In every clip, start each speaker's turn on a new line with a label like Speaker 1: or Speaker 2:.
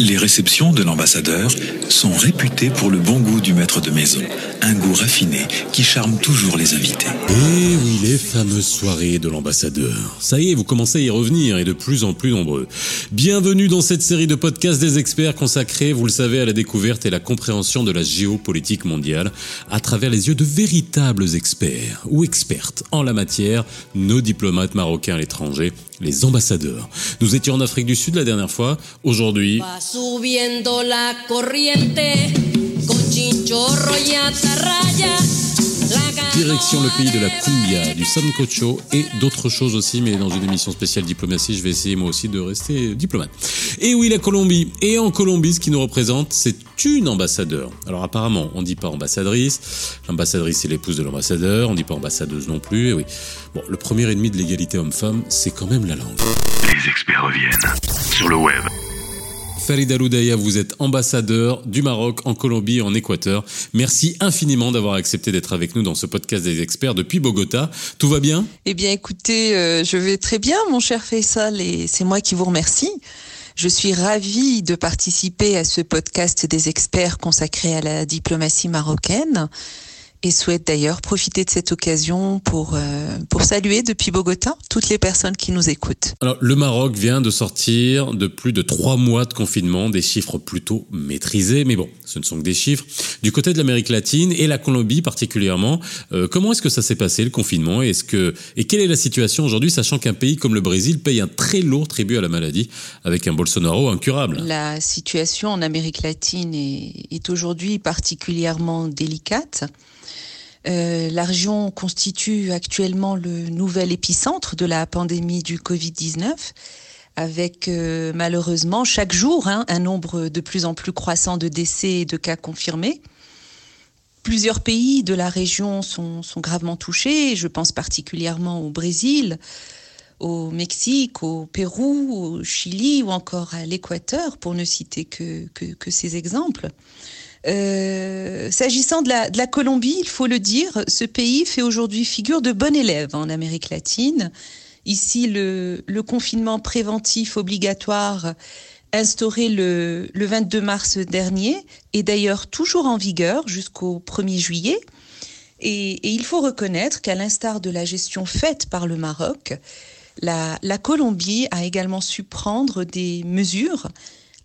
Speaker 1: Les réceptions de l'ambassadeur sont réputées pour le bon goût du maître de maison, un goût raffiné qui charme toujours les invités.
Speaker 2: Et oui, les fameuses soirées de l'ambassadeur. Ça y est, vous commencez à y revenir et de plus en plus nombreux. Bienvenue dans cette série de podcasts des experts consacrés, vous le savez, à la découverte et la compréhension de la géopolitique mondiale à travers les yeux de véritables experts ou expertes en la matière, nos diplomates marocains à l'étranger, les ambassadeurs. Nous étions en Afrique du Sud la dernière fois. Aujourd'hui, Direction le pays de la cumbia, du sancocho et d'autres choses aussi, mais dans une émission spéciale diplomatie, je vais essayer moi aussi de rester diplomate. Et oui, la Colombie. Et en Colombie, ce qui nous représente, c'est une ambassadeur. Alors apparemment, on dit pas ambassadrice. L'ambassadrice, c'est l'épouse de l'ambassadeur. On dit pas ambassadeuse non plus. Et oui. Bon, le premier ennemi de l'égalité homme-femme, c'est quand même la langue.
Speaker 1: Les experts reviennent sur le web.
Speaker 2: Farid Aloudaya, vous êtes ambassadeur du Maroc en Colombie et en Équateur. Merci infiniment d'avoir accepté d'être avec nous dans ce podcast des experts depuis Bogota. Tout va bien?
Speaker 3: Eh bien, écoutez, euh, je vais très bien, mon cher Faisal, et c'est moi qui vous remercie. Je suis ravie de participer à ce podcast des experts consacré à la diplomatie marocaine et souhaite d'ailleurs profiter de cette occasion pour, euh, pour saluer depuis Bogota toutes les personnes qui nous écoutent.
Speaker 2: Alors, le Maroc vient de sortir de plus de trois mois de confinement, des chiffres plutôt maîtrisés, mais bon, ce ne sont que des chiffres. Du côté de l'Amérique latine et la Colombie particulièrement, euh, comment est-ce que ça s'est passé le confinement? Et, est-ce que, et quelle est la situation aujourd'hui, sachant qu'un pays comme le Brésil paye un très lourd tribut à la maladie avec un Bolsonaro incurable?
Speaker 3: La situation en Amérique latine est, est aujourd'hui particulièrement délicate. Euh, la région constitue actuellement le nouvel épicentre de la pandémie du Covid-19, avec euh, malheureusement chaque jour hein, un nombre de plus en plus croissant de décès et de cas confirmés. Plusieurs pays de la région sont, gravement touchés, je pense particulièrement au Brésil, au Mexique, au Pérou, au Chili ou encore à l'Équateur, pour ne citer que ces exemples. Euh, S'agissant de la, Colombie, il faut le dire, ce pays fait aujourd'hui figure de bon élève en Amérique latine. Ici, le, confinement préventif obligatoire instauré le, le 22 mars dernier est d'ailleurs toujours en vigueur jusqu'au 1er juillet. Et, il faut reconnaître qu'à l'instar de la gestion faite par le Maroc, la Colombie a également su prendre des mesures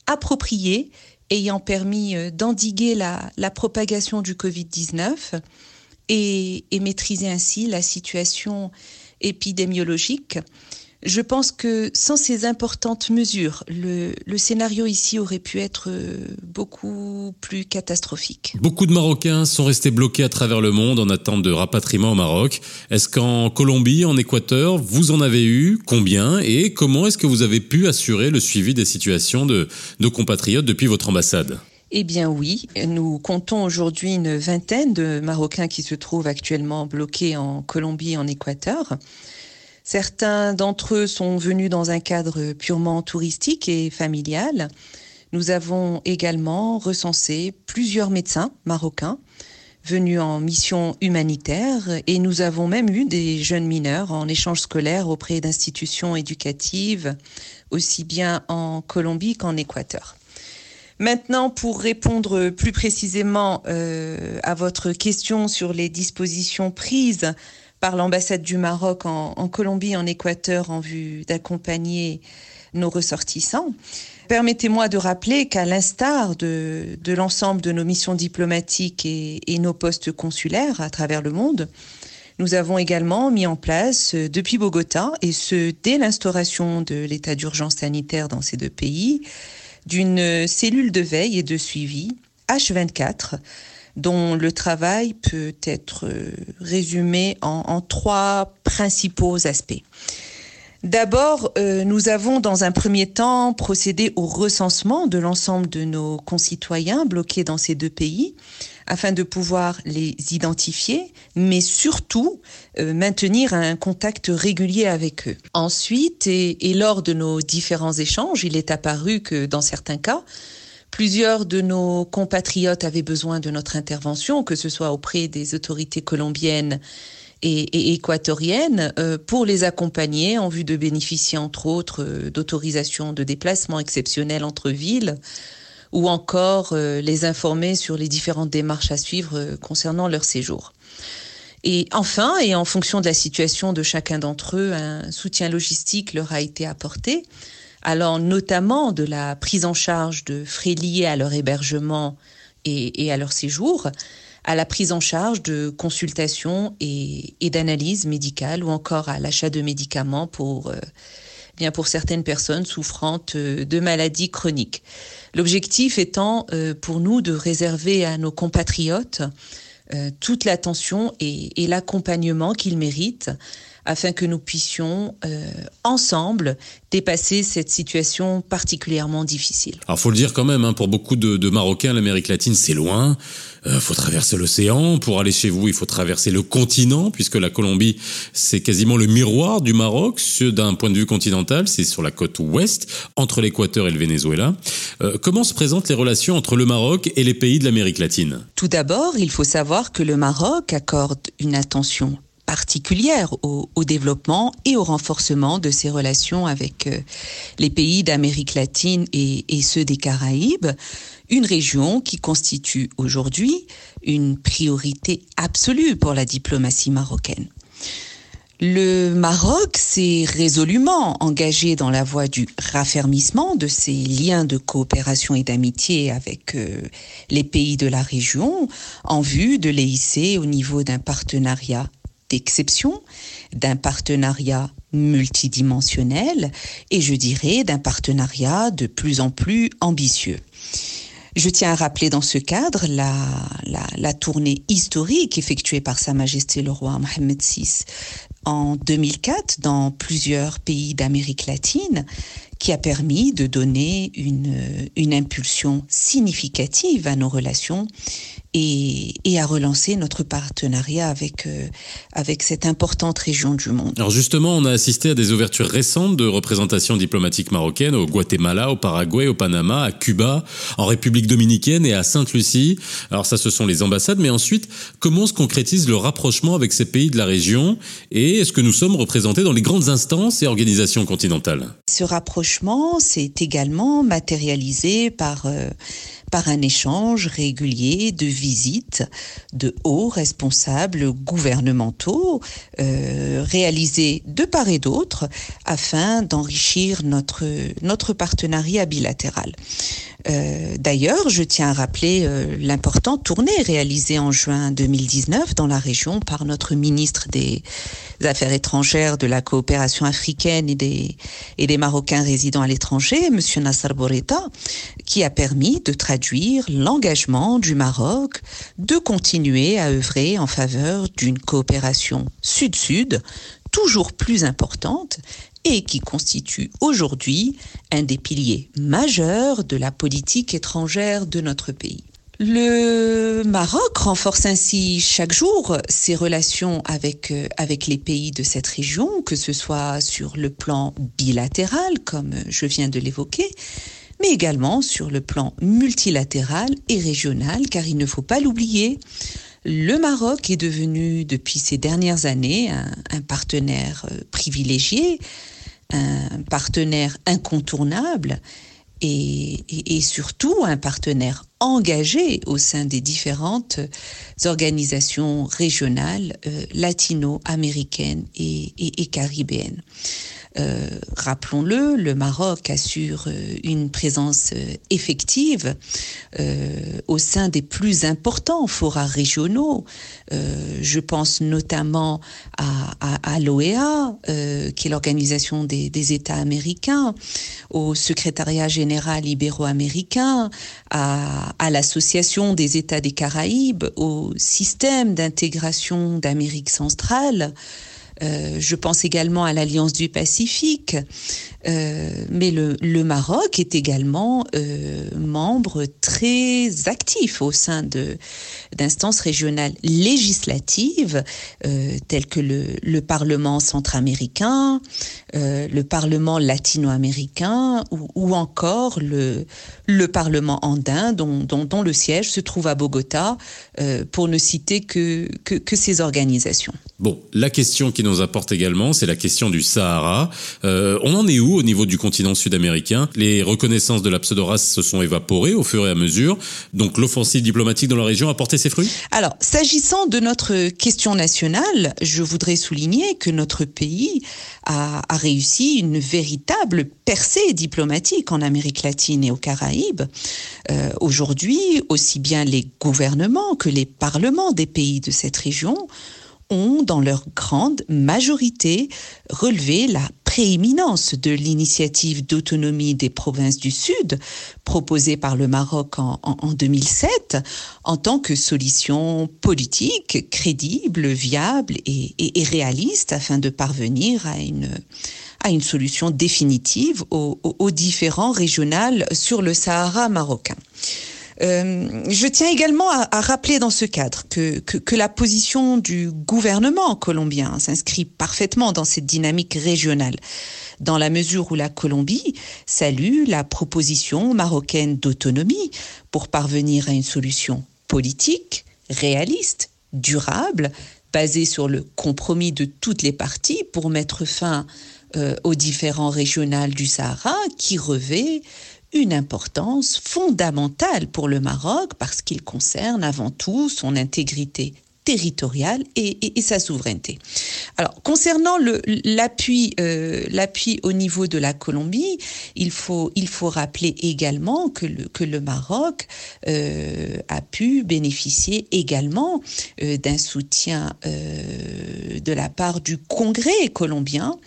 Speaker 3: appropriées ayant permis euh, d'endiguer la, propagation du Covid-19 et, et maîtriser ainsi la situation épidémiologique. Je pense que sans ces importantes mesures, le, le scénario ici aurait pu être euh, beaucoup plus catastrophique.
Speaker 2: Beaucoup de Marocains sont restés bloqués à travers le monde en attente de rapatriement au Maroc. Est-ce qu'en Colombie, en Équateur, vous en avez eu? Combien? Et comment est-ce que vous avez pu assurer le suivi des situations de nos compatriotes depuis votre ambassade?
Speaker 3: Eh bien oui, nous comptons aujourd'hui une vingtaine de Marocains qui se trouvent actuellement bloqués en Colombie et en Équateur. Certains d'entre eux sont venus dans un cadre purement touristique et familial. Nous avons également recensé plusieurs médecins marocains venus en mission humanitaire et nous avons même eu des jeunes mineurs en échange scolaire auprès d'institutions éducatives, aussi bien en Colombie qu'en Équateur. Maintenant, pour répondre plus précisément euh, à votre question sur les dispositions prises par l'ambassade du Maroc en, en Colombie, en Équateur, en vue d'accompagner nos ressortissants, permettez-moi de rappeler qu'à l'instar de, l'ensemble de nos missions diplomatiques et, nos postes consulaires à travers le monde, nous avons également mis en place euh, depuis Bogota, et ce dès l'instauration de l'état d'urgence sanitaire dans ces deux pays, d'une cellule de veille et de suivi H24 dont le travail peut être euh, résumé en, trois principaux aspects. D'abord, euh, nous avons dans un premier temps procédé au recensement de l'ensemble de nos concitoyens bloqués dans ces deux pays afin de pouvoir les identifier, mais surtout euh, maintenir un contact régulier avec eux. Ensuite, et lors de nos différents échanges, il est apparu que dans certains cas, Plusieurs de nos compatriotes avaient besoin de notre intervention, que ce soit auprès des autorités colombiennes et, équatorienne euh, pour les accompagner en vue de bénéficier entre autres euh, d'autorisations de déplacement exceptionnelles entre villes ou encore euh, les informer sur les différentes démarches à suivre concernant leur séjour. Et enfin, et en fonction de la situation de chacun d'entre eux, un soutien logistique leur a été apporté, allant notamment de la prise en charge de frais liés à leur hébergement et, à leur séjour, à la prise en charge de consultations et, d'analyses médicales ou encore à l'achat de médicaments pour, euh, bien pour certaines personnes souffrantes euh, de maladies chroniques. L'objectif étant euh, pour nous de réserver à nos compatriotes toute l'attention et l'accompagnement qu'ils méritent afin que nous puissions euh, ensemble dépasser cette situation particulièrement difficile.
Speaker 2: Alors faut le dire quand même, hein, pour beaucoup de, de Marocains, l'Amérique latine c'est loin. Il euh, faut traverser l'océan pour aller chez vous. Il faut traverser le continent puisque la Colombie c'est quasiment le miroir du Maroc. D'un point de vue continental, c'est sur la côte ouest entre l'Équateur et le Venezuela. Euh, comment se présentent les relations entre le Maroc et les pays de l'Amérique latine?
Speaker 3: Tout d'abord, il faut savoir que le Maroc accorde une attention particulière au, développement et au renforcement de ses relations avec euh, les pays d'Amérique latine et, et, ceux des Caraïbes, une région qui constitue aujourd'hui une priorité absolue pour la diplomatie marocaine. Le Maroc s'est résolument engagé dans la voie du raffermissement de ses liens de coopération et d'amitié avec euh, les pays de la région en vue de les hisser au niveau d'un partenariat d'exception, d'un partenariat multidimensionnel et je dirais d'un partenariat de plus en plus ambitieux. Je tiens à rappeler dans ce cadre la, la, tournée historique effectuée par Sa Majesté le roi Mohamed VI en 2004 dans plusieurs pays d'Amérique latine qui a permis de donner une, une impulsion significative à nos relations et, et, à relancer notre partenariat avec, euh, avec cette importante région du monde.
Speaker 2: Alors justement, on a assisté à des ouvertures récentes de représentations diplomatiques marocaines au Guatemala, au Paraguay, au Panama, à Cuba, en République dominicaine et à Sainte-Lucie. Alors ça, ce sont les ambassades, mais ensuite, comment se concrétise le rapprochement avec ces pays de la région et est-ce que nous sommes représentés dans les grandes instances et organisations continentales?
Speaker 3: Ce rapprochement s'est également matérialisé par... Euh, par un échange régulier de visites de hauts responsables gouvernementaux euh, réalisés de part et d'autre afin d'enrichir notre, notre partenariat bilatéral. Euh, D'ailleurs, je tiens à rappeler euh, l'importante tournée réalisée en juin 2019 dans la région par notre ministre des Affaires étrangères, de la coopération africaine et des, et des Marocains résidant à l'étranger, Monsieur Nassar Boreta, qui a permis de traduire l'engagement du Maroc de continuer à œuvrer en faveur d'une coopération sud-sud toujours plus importante et qui constitue aujourd'hui un des piliers majeurs de la politique étrangère de notre pays. Le Maroc renforce ainsi chaque jour ses relations avec, euh, avec les pays de cette région, que ce soit sur le plan bilatéral, comme je viens de l'évoquer, mais également sur le plan multilatéral et régional, car il ne faut pas l'oublier, le Maroc est devenu depuis ces dernières années un, partenaire euh, privilégié, un partenaire incontournable et, surtout un partenaire engagé au sein des différentes organisations régionales euh, latino-américaines et caribéennes. Euh, Rappelons-le, le Maroc assure euh, une présence euh, effective euh, au sein des plus importants forats régionaux. Euh, je pense notamment à, à, à l'OEA, euh, qui est l'organisation des, des, États américains, au secrétariat général ibéro-américain, à, à l'association des États des Caraïbes, au système d'intégration d'Amérique centrale. Euh, je pense également à l'Alliance du Pacifique, mais le, Maroc est également euh, membre très actif au sein d'instances régionales législatives euh, telles que le, le Parlement centra-américain, euh, le Parlement latino-américain ou, encore le, le Parlement andin dont, dont, le siège se trouve à Bogota, euh, pour ne citer que, que, ces organisations.
Speaker 2: Bon, la question qui nous apporte également, c'est la question du Sahara. on en est où au niveau du continent sud-américain. Les reconnaissances de la pseudorace se sont évaporées au fur et à mesure. Donc l'offensive diplomatique dans la région a porté ses fruits
Speaker 3: Alors, s'agissant de notre question nationale, je voudrais souligner que notre pays a, réussi une véritable percée diplomatique en Amérique latine et aux Caraïbes. Euh, Aujourd'hui, aussi bien les gouvernements que les parlements des pays de cette région ont, dans leur grande majorité, relevé la prééminence de l'initiative d'autonomie des provinces du Sud proposée par le Maroc en, en, en 2007 en tant que solution politique crédible, viable et, réaliste afin de parvenir à une à une solution définitive aux différents régionales sur le Sahara marocain. Euh, je tiens également à, rappeler dans ce cadre que, que, que, la position du gouvernement colombien s'inscrit parfaitement dans cette dynamique régionale, dans la mesure où la Colombie salue la proposition marocaine d'autonomie pour parvenir à une solution politique, réaliste, durable, basée sur le compromis de toutes les parties pour mettre fin euh, aux différents régionales du Sahara qui revêt une importance fondamentale pour le Maroc parce qu'il concerne avant tout son intégrité territoriale et, sa souveraineté. Alors, concernant l'appui euh, l'appui au niveau de la Colombie, il faut, il faut rappeler également que le, que le Maroc euh, a pu bénéficier également euh, d'un soutien de la part du Congrès colombien,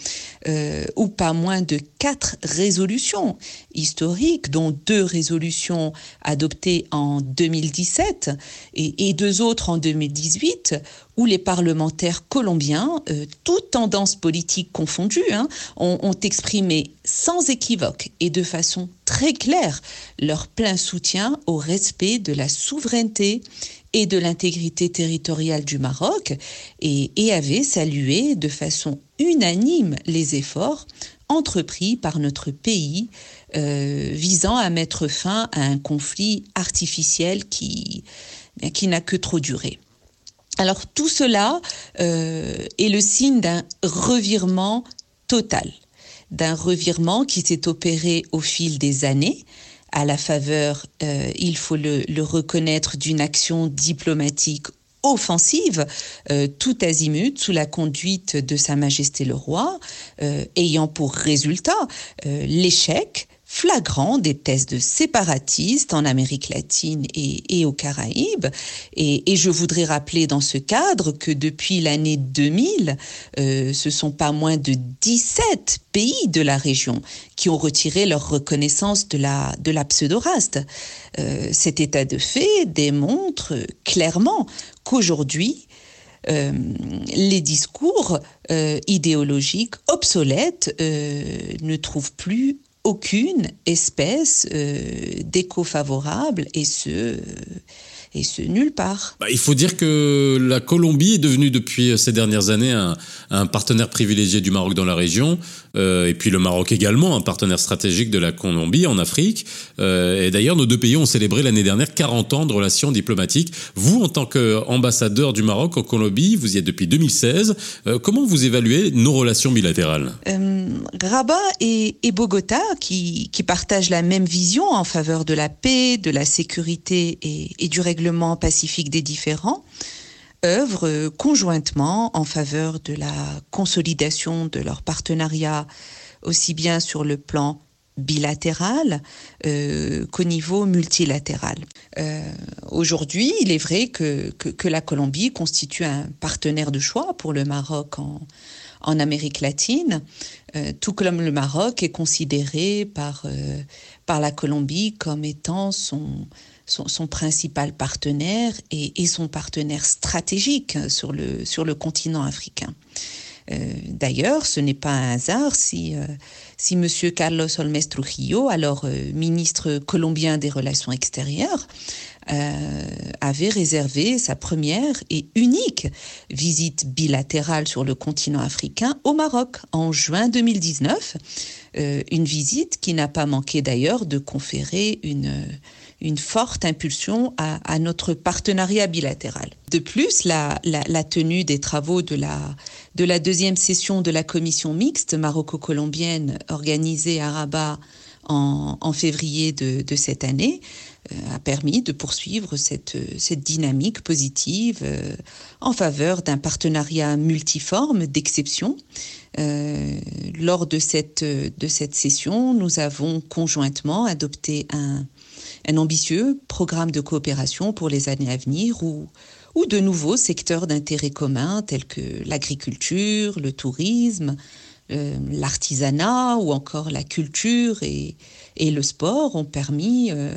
Speaker 3: euh, ou pas moins de quatre résolutions historiques, dont deux résolutions adoptées en 2017 et, et deux autres en 2018 où les parlementaires colombiens, euh, toutes tendances politiques confondues, hein, ont, ont, exprimé sans équivoque et de façon très claire leur plein soutien au respect de la souveraineté et de l'intégrité territoriale du Maroc et, avaient salué de façon unanime les efforts entrepris par notre pays euh, visant à mettre fin à un conflit artificiel qui, qui n'a que trop duré. Alors tout cela euh, est le signe d'un revirement total, d'un revirement qui s'est opéré au fil des années, à la faveur, euh, il faut le, reconnaître, d'une action diplomatique offensive, euh, tout azimut, sous la conduite de Sa Majesté le Roi, euh, ayant pour résultat l'échec flagrant des thèses de séparatistes en Amérique latine et, aux Caraïbes. Et, je voudrais rappeler dans ce cadre que depuis l'année 2000, euh, ce sont pas moins de 17 pays de la région qui ont retiré leur reconnaissance de la, de la pseudoraste. Euh, cet état de fait démontre clairement qu'aujourd'hui, euh, les discours euh, idéologiques obsolètes ne trouvent plus aucune espèce euh, d'écho favorable et ce euh, et nulle part.
Speaker 2: Bah, il faut dire que la Colombie est devenue depuis ces dernières années un, partenaire privilégié du Maroc dans la région, euh, et puis le Maroc également, un partenaire stratégique de la Colombie en Afrique. Euh, et d'ailleurs, nos deux pays ont célébré l'année dernière 40 ans de relations diplomatiques. Vous, en tant qu'ambassadeur du Maroc en Colombie, vous y êtes depuis 2016. Euh, comment vous évaluez nos relations bilatérales?
Speaker 3: Euh, Rabat et, et Bogota, qui, qui, partagent la même vision en faveur de la paix, de la sécurité et, et du règlement pacifique des différends, œuvrent conjointement en faveur de la consolidation de leur partenariat, aussi bien sur le plan bilatéral euh, qu'au niveau multilatéral. Euh, Aujourd'hui, il est vrai que, que, la Colombie constitue un partenaire de choix pour le Maroc en, en Amérique latine, euh, tout comme le Maroc est considéré par, par la Colombie comme étant son, son, principal partenaire et, son partenaire stratégique sur le, sur le continent africain. Euh, D'ailleurs, ce n'est pas un hasard si, euh, si M. Carlos Olmes Trujillo, alors euh, ministre colombien des Relations extérieures, euh, avait réservé sa première et unique visite bilatérale sur le continent africain au Maroc en juin 2019. Euh, une visite qui n'a pas manqué d'ailleurs de conférer une, une forte impulsion à, à, notre partenariat bilatéral. De plus, la, la, la, tenue des travaux de la, de la deuxième session de la commission mixte maroco-colombienne organisée à Rabat en, en février de, de, cette année euh, a permis de poursuivre cette, cette dynamique positive euh, en faveur d'un partenariat multiforme d'exception. Euh, lors de cette, de cette session, nous avons conjointement adopté un, un ambitieux programme de coopération pour les années à venir où de nouveaux secteurs d'intérêt commun tels que l'agriculture, le tourisme, euh, l'artisanat ou encore la culture et, et le sport ont permis euh,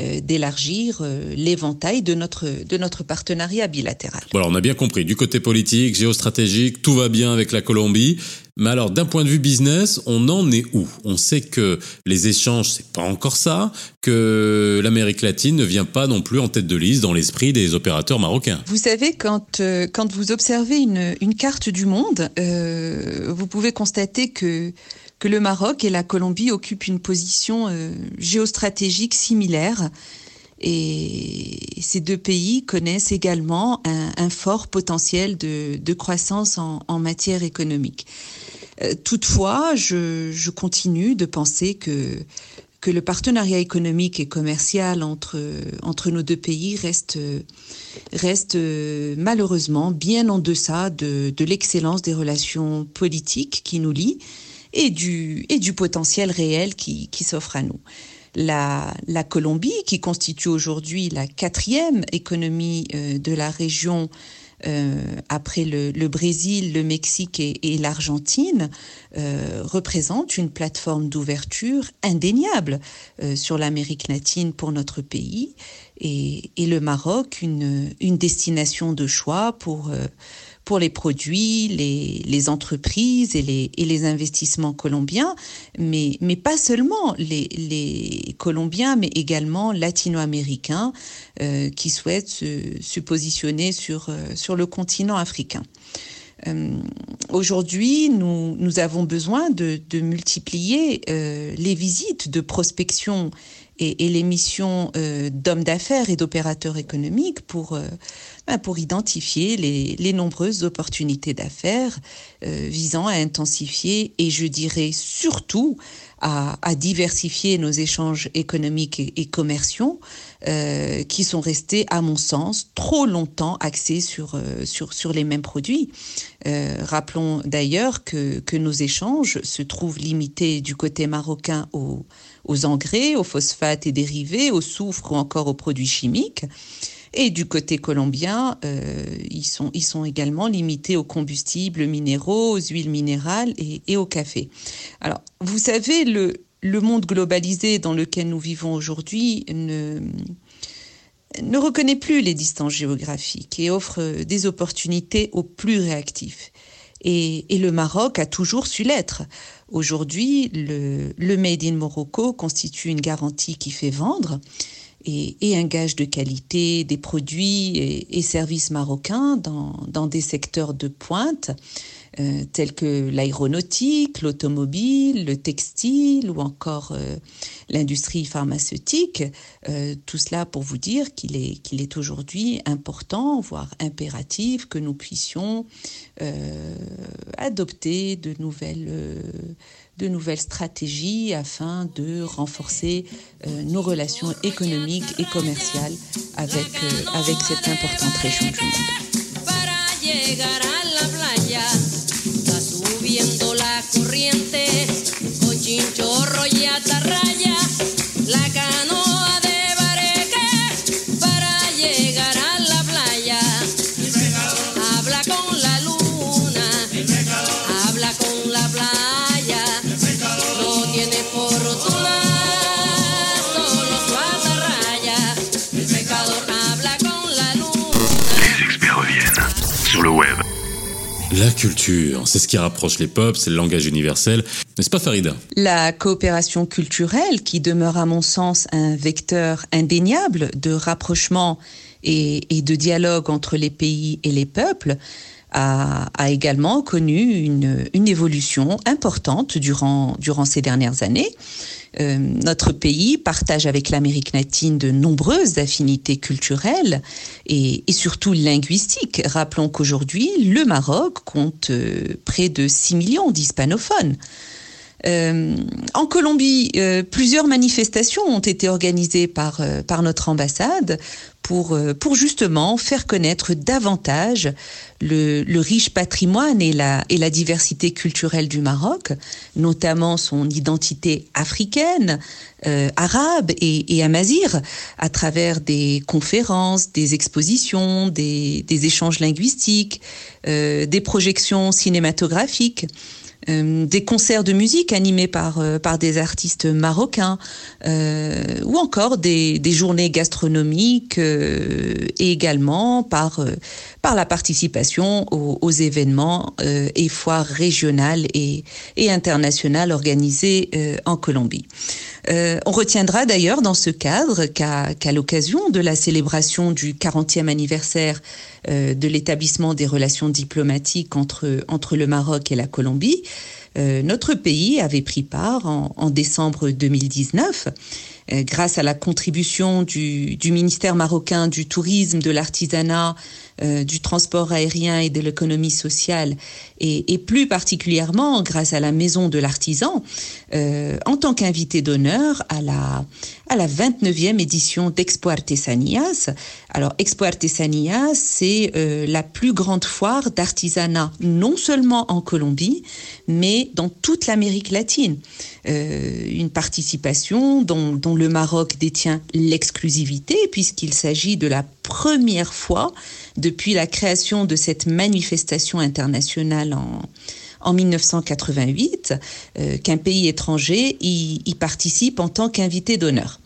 Speaker 3: euh, d'élargir euh, l'éventail de notre, de notre partenariat bilatéral.
Speaker 2: Alors on a bien compris, du côté politique, géostratégique, tout va bien avec la Colombie. Mais alors, d'un point de vue business, on en est où? On sait que les échanges, c'est pas encore ça, que l'Amérique latine ne vient pas non plus en tête de liste dans l'esprit des opérateurs marocains.
Speaker 3: Vous savez, quand, euh, quand vous observez une, une carte du monde, euh, vous pouvez constater que que le Maroc et la Colombie occupent une position euh, géostratégique similaire. Et ces deux pays connaissent également un, fort potentiel de, croissance en, matière économique. Euh, toutefois, je, continue de penser que, que le partenariat économique et commercial entre, entre nos deux pays reste, reste malheureusement bien en deçà de, de l'excellence des relations politiques qui nous lient et du, et du potentiel réel qui, qui s'offre à nous. La, la, Colombie, qui constitue aujourd'hui la quatrième économie euh, de la région euh, après le, le, Brésil, le Mexique et, et l'Argentine, euh, représente une plateforme d'ouverture indéniable euh, sur l'Amérique latine pour notre pays et, et, le Maroc une, une destination de choix pour euh, pour les produits, les, entreprises et les, investissements colombiens, mais, mais pas seulement les, Colombiens, mais également latino-américains euh, qui souhaitent se, positionner sur, euh, sur le continent africain. Euh, Aujourd'hui, nous, nous avons besoin de, multiplier les visites de prospection et, les missions euh, d'hommes d'affaires et d'opérateurs économiques pour, euh, ben identifier les, les, nombreuses opportunités d'affaires euh, visant à intensifier et je dirais surtout à, à diversifier nos échanges économiques et, commerciaux euh, qui sont restés, à mon sens, trop longtemps axés sur, euh, sur, sur les mêmes produits. Euh, rappelons d'ailleurs que, que nos échanges se trouvent limités du côté marocain aux, aux engrais, aux phosphates et dérivés, au soufre ou encore aux produits chimiques. Et du côté colombien, euh, ils, sont, également limités aux combustibles minéraux, aux huiles minérales et, au café. Alors, vous savez, le, monde globalisé dans lequel nous vivons aujourd'hui ne, ne reconnaît plus les distances géographiques et offre des opportunités aux plus réactifs. Et, le Maroc a toujours su l'être. Aujourd'hui, le Made in Morocco constitue une garantie qui fait vendre et, et, un gage de qualité des produits et, services marocains dans, des secteurs de pointe euh, tels que l'aéronautique, l'automobile, le textile ou encore euh, l'industrie pharmaceutique. Euh, tout cela pour vous dire qu'il est, qu'il est aujourd'hui important, voire impératif, que nous puissions adopter de nouvelles de nouvelles stratégies afin de renforcer nos relations économiques et commerciales avec, avec cette importante région du monde. Corriente, La
Speaker 2: culture, c'est ce qui rapproche les peuples, c'est le langage universel. N'est-ce pas Farida?
Speaker 3: La coopération culturelle, qui demeure à mon sens un vecteur indéniable de rapprochement et, de dialogue entre les pays et les peuples, a, également connu une, une, évolution importante durant, durant ces dernières années. Euh, notre pays partage avec l'Amérique latine de nombreuses affinités culturelles et, surtout linguistiques. Rappelons qu'aujourd'hui, le Maroc compte euh, près de 6 millions d'hispanophones. Euh, en Colombie, plusieurs manifestations ont été organisées par, par notre ambassade pour, euh, pour justement faire connaître davantage le, le, riche patrimoine et la, et la diversité culturelle du Maroc, notamment son identité africaine, euh, arabe et, et amazir, à travers des conférences, des expositions, des, des échanges linguistiques, euh, des projections cinématographiques. Euh, des concerts de musique animés par, euh, par des artistes marocains, euh, ou encore des, des journées gastronomiques et également par, par la participation aux, aux événements et foires régionales et, et internationales organisées en Colombie. on retiendra d'ailleurs dans ce cadre qu'à l'occasion de la célébration du 40e anniversaire de l'établissement des relations diplomatiques entre, entre le Maroc et la Colombie, euh, notre pays avait pris part en, décembre 2019 euh, grâce à la contribution du, du, ministère marocain du tourisme, de l'artisanat, euh, du transport aérien et de l'économie sociale, et, et, plus particulièrement grâce à la Maison de l'Artisan, euh, en tant qu'invité d'honneur à la, à la 29e édition d'Expo Artesanias. Alors, Expo Artesanias, c'est euh, la plus grande foire d'artisanat, non seulement en Colombie, mais dans toute l'Amérique latine. Euh, une participation dont, dont, le Maroc détient l'exclusivité, puisqu'il s'agit de la première fois depuis la création de cette manifestation internationale en, en 1988 euh, qu'un pays étranger y, y participe en tant qu'invité d'honneur.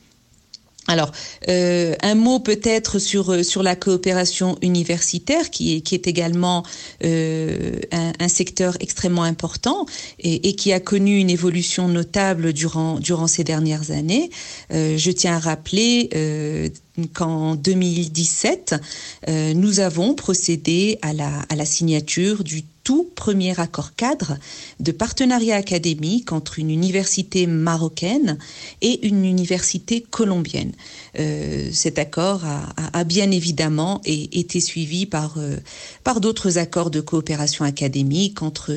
Speaker 3: Alors, euh, un mot peut-être sur sur la coopération universitaire, qui est qui est également euh, un, un, secteur extrêmement important et, et, qui a connu une évolution notable durant durant ces dernières années. Euh, je tiens à rappeler euh, qu'en 2017, euh, nous avons procédé à la à la signature du tout premier accord cadre de partenariat académique entre une université marocaine et une université colombienne. Euh, cet accord a, a, a, bien évidemment été suivi par, euh, par d'autres accords de coopération académique entre,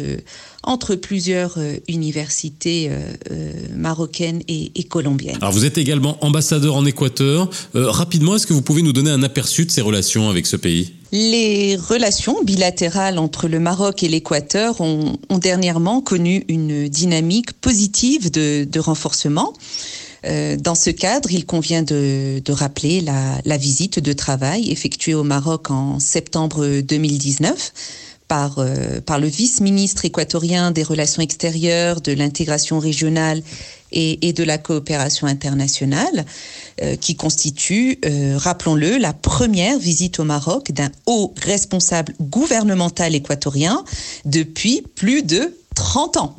Speaker 3: entre plusieurs euh, universités euh, marocaines et, et, colombiennes.
Speaker 2: Alors vous êtes également ambassadeur en Équateur. Rapidement, est-ce que vous pouvez nous donner un aperçu de ces relations avec ce pays?
Speaker 3: Les relations bilatérales entre le Maroc et l'Équateur ont, dernièrement connu une dynamique positive de, renforcement. Euh, dans ce cadre, il convient de, rappeler la, la, visite de travail effectuée au Maroc en septembre 2019 par, euh, par le vice-ministre équatorien des Relations extérieures, de l'intégration régionale et, et, de la coopération internationale, euh, qui constitue, euh, rappelons-le, la première visite au Maroc d'un haut responsable gouvernemental équatorien depuis plus de 30 ans.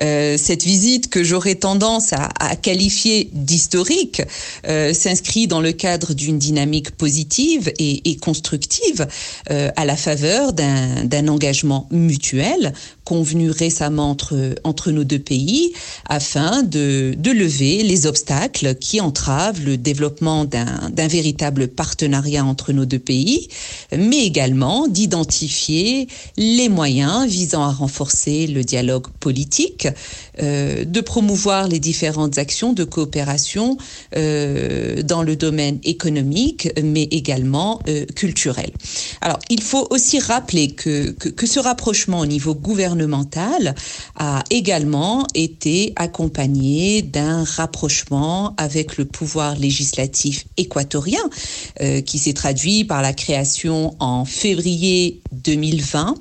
Speaker 3: Euh, cette visite que j'aurais tendance à, à qualifier d'historique euh, s'inscrit dans le cadre d'une dynamique positive et, et constructive euh, à la faveur d'un engagement mutuel convenu récemment entre, entre nos deux pays afin de, de lever les obstacles qui entravent le développement d'un véritable partenariat entre nos deux pays, mais également d'identifier les moyens visant à renforcer le dialogue politique, euh, de promouvoir les différentes actions de coopération euh, dans le domaine économique, mais également euh, culturel. Alors, il faut aussi rappeler que, que, ce rapprochement au niveau gouvernemental a également été accompagné d'un rapprochement avec le pouvoir législatif équatorien qui s'est traduit par la création en février 2020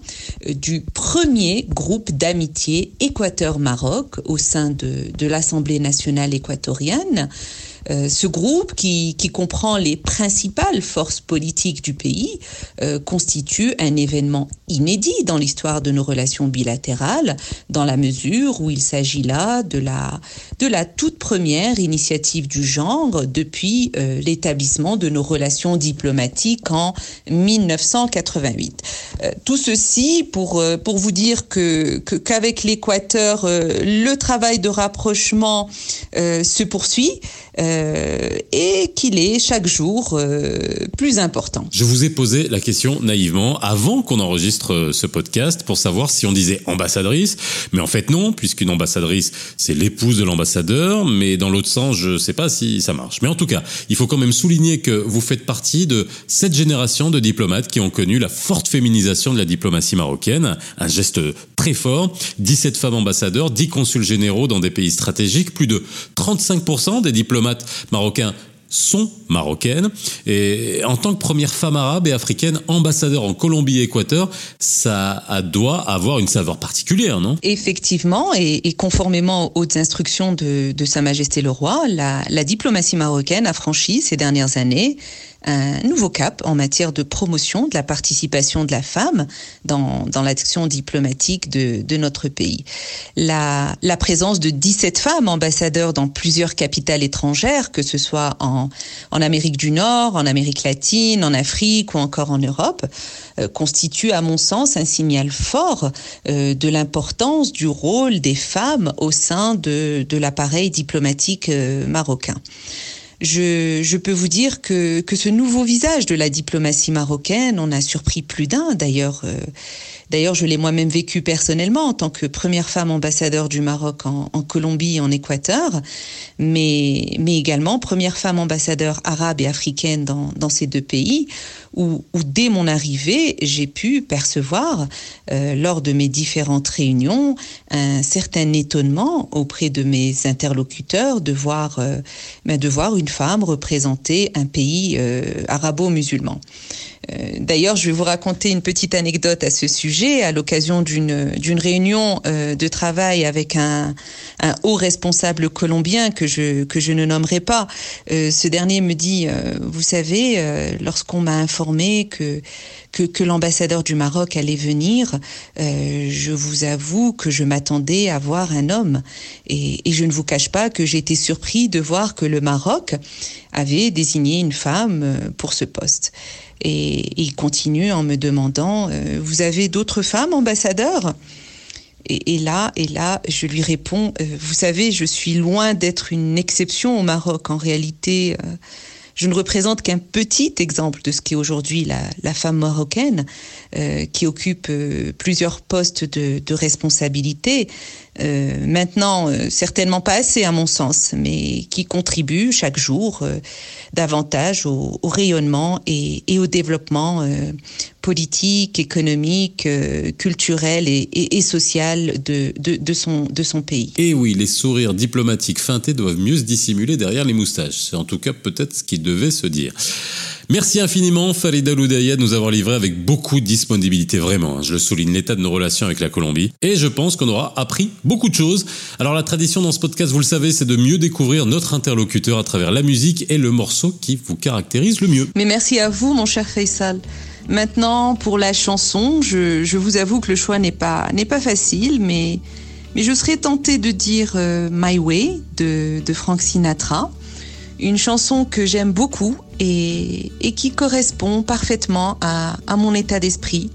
Speaker 3: euh, du premier groupe d'amitié Équateur-Maroc au sein de l'Assemblée nationale équatorienne. Euh, ce groupe, qui, qui, comprend les principales forces politiques du pays, euh, constitue un événement inédit dans l'histoire de nos relations bilatérales, dans la mesure où il s'agit là de la, de la toute première initiative du genre depuis euh, l'établissement de nos relations diplomatiques en 1988. Euh, tout ceci pour, pour vous dire que, que qu'avec l'Équateur, le travail de rapprochement se poursuit et qu'il est chaque jour plus important.
Speaker 2: Je vous ai posé la question naïvement avant qu'on enregistre ce podcast pour savoir si on disait ambassadrice, mais en fait non, puisqu'une ambassadrice, c'est l'épouse de l'ambassadeur, mais dans l'autre sens, je sais pas si ça marche. Mais en tout cas, il faut quand même souligner que vous faites partie de cette génération de diplomates qui ont connu la forte féminisation de la diplomatie marocaine, un geste très fort, 17 femmes ambassadeurs, 10 consuls généraux dans des pays stratégiques, plus de 35% des diplomates marocains sont marocaines. Et en tant que première femme arabe et africaine ambassadeur en Colombie et Équateur, ça doit avoir une saveur particulière, non?
Speaker 3: Effectivement, et, conformément aux instructions de, Sa Majesté le Roi, la, la diplomatie marocaine a franchi ces dernières années un nouveau cap en matière de promotion de la participation de la femme dans, dans l'action diplomatique de, de, notre pays. La, la présence de 17 femmes ambassadeurs dans plusieurs capitales étrangères, que ce soit en, en Amérique du Nord, en Amérique latine, en Afrique ou encore en Europe, euh, constitue à mon sens un signal fort euh, de l'importance du rôle des femmes au sein de, de l'appareil diplomatique euh, marocain je, peux vous dire que, que ce nouveau visage de la diplomatie marocaine, on a surpris plus d'un. D'ailleurs, euh, D'ailleurs, je l'ai moi-même vécu personnellement en tant que première femme ambassadeur du Maroc en, Colombie et en Équateur, mais, mais également première femme ambassadeur arabe et africaine dans, dans ces deux pays, où, où dès mon arrivée, j'ai pu percevoir, euh, lors de mes différentes réunions, un certain étonnement auprès de mes interlocuteurs de voir, euh, ben, de voir une femme représenter un pays euh, arabo-musulman. Euh, d'ailleurs, je vais vous raconter une petite anecdote à ce sujet. À l'occasion d'une d'une réunion euh, de travail avec un, un, haut responsable colombien que je que je ne nommerai pas, euh, ce dernier me dit, vous savez, lorsqu'on m'a informé que que, que l'ambassadeur du Maroc allait venir, je vous avoue que je m'attendais à voir un homme. Et, et je ne vous cache pas que été surpris de voir que le Maroc avait désigné une femme pour ce poste. Et, il continue en me demandant, euh, vous avez d'autres femmes ambassadeurs? Et, là, et là, je lui réponds, euh, vous savez, je suis loin d'être une exception au Maroc. En réalité, euh, je ne représente qu'un petit exemple de ce qu'est aujourd'hui la, la, femme marocaine, qui occupe plusieurs postes de, de responsabilité. Euh, maintenant, euh, certainement pas assez à mon sens, mais qui contribue chaque jour euh, davantage au, au, rayonnement et, et au développement politique, économique, culturel et, et, et social de, de, de, son, de son pays.
Speaker 2: Et oui, les sourires diplomatiques feintés doivent mieux se dissimuler derrière les moustaches. C'est en tout cas peut-être ce qu'il devait se dire. Merci infiniment Farida Loudaya de nous avoir livré avec beaucoup de disponibilité, vraiment. Hein. Je le souligne, l'état de nos relations avec la Colombie. Et je pense qu'on aura appris beaucoup de choses. Alors la tradition dans ce podcast, vous le savez, c'est de mieux découvrir notre interlocuteur à travers la musique et le morceau qui vous caractérise le mieux.
Speaker 3: Mais merci à vous, mon cher Faisal. Maintenant, pour la chanson, je, je vous avoue que le choix n'est pas, n'est pas facile, mais, mais je serais tentée de dire euh, My Way de, de Frank Sinatra une chanson que j'aime beaucoup et, et, qui correspond parfaitement à, à mon état d'esprit.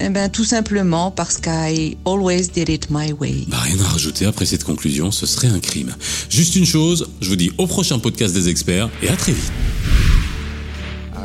Speaker 3: Eh ben, tout simplement parce qu'I always did it my way.
Speaker 2: Bah, rien à rajouter après cette conclusion, ce serait un crime. Juste une chose, je vous dis au prochain podcast des experts et à très vite.